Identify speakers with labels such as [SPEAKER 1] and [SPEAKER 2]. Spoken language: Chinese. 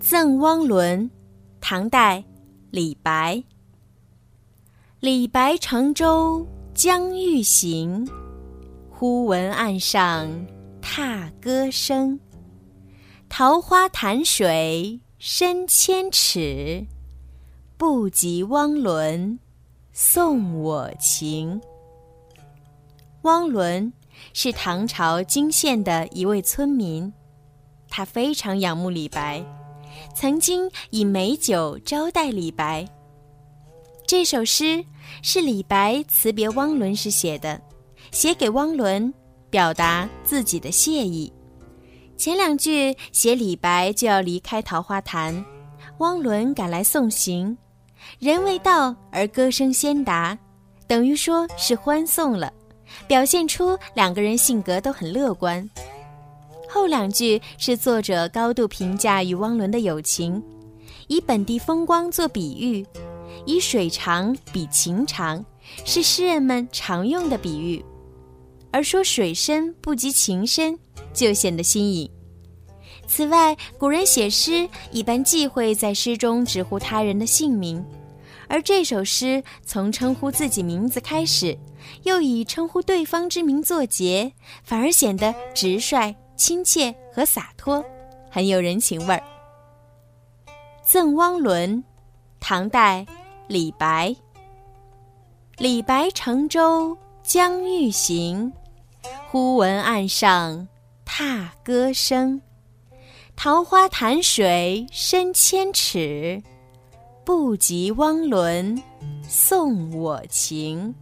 [SPEAKER 1] 赠汪伦，唐代，李白。李白乘舟将欲行，忽闻岸上踏歌声。桃花潭水深千尺，不及汪伦送我情。汪伦是唐朝泾县的一位村民，他非常仰慕李白。曾经以美酒招待李白。这首诗是李白辞别汪伦时写的，写给汪伦，表达自己的谢意。前两句写李白就要离开桃花潭，汪伦赶来送行，人未到而歌声先达，等于说是欢送了，表现出两个人性格都很乐观。后两句是作者高度评价与汪伦的友情，以本地风光做比喻，以水长比情长，是诗人们常用的比喻。而说水深不及情深，就显得新颖。此外，古人写诗一般忌讳在诗中直呼他人的姓名，而这首诗从称呼自己名字开始，又以称呼对方之名作结，反而显得直率。亲切和洒脱，很有人情味儿。赠汪伦，唐代，李白。李白乘舟将欲行，忽闻岸上踏歌声。桃花潭水深千尺，不及汪伦送我情。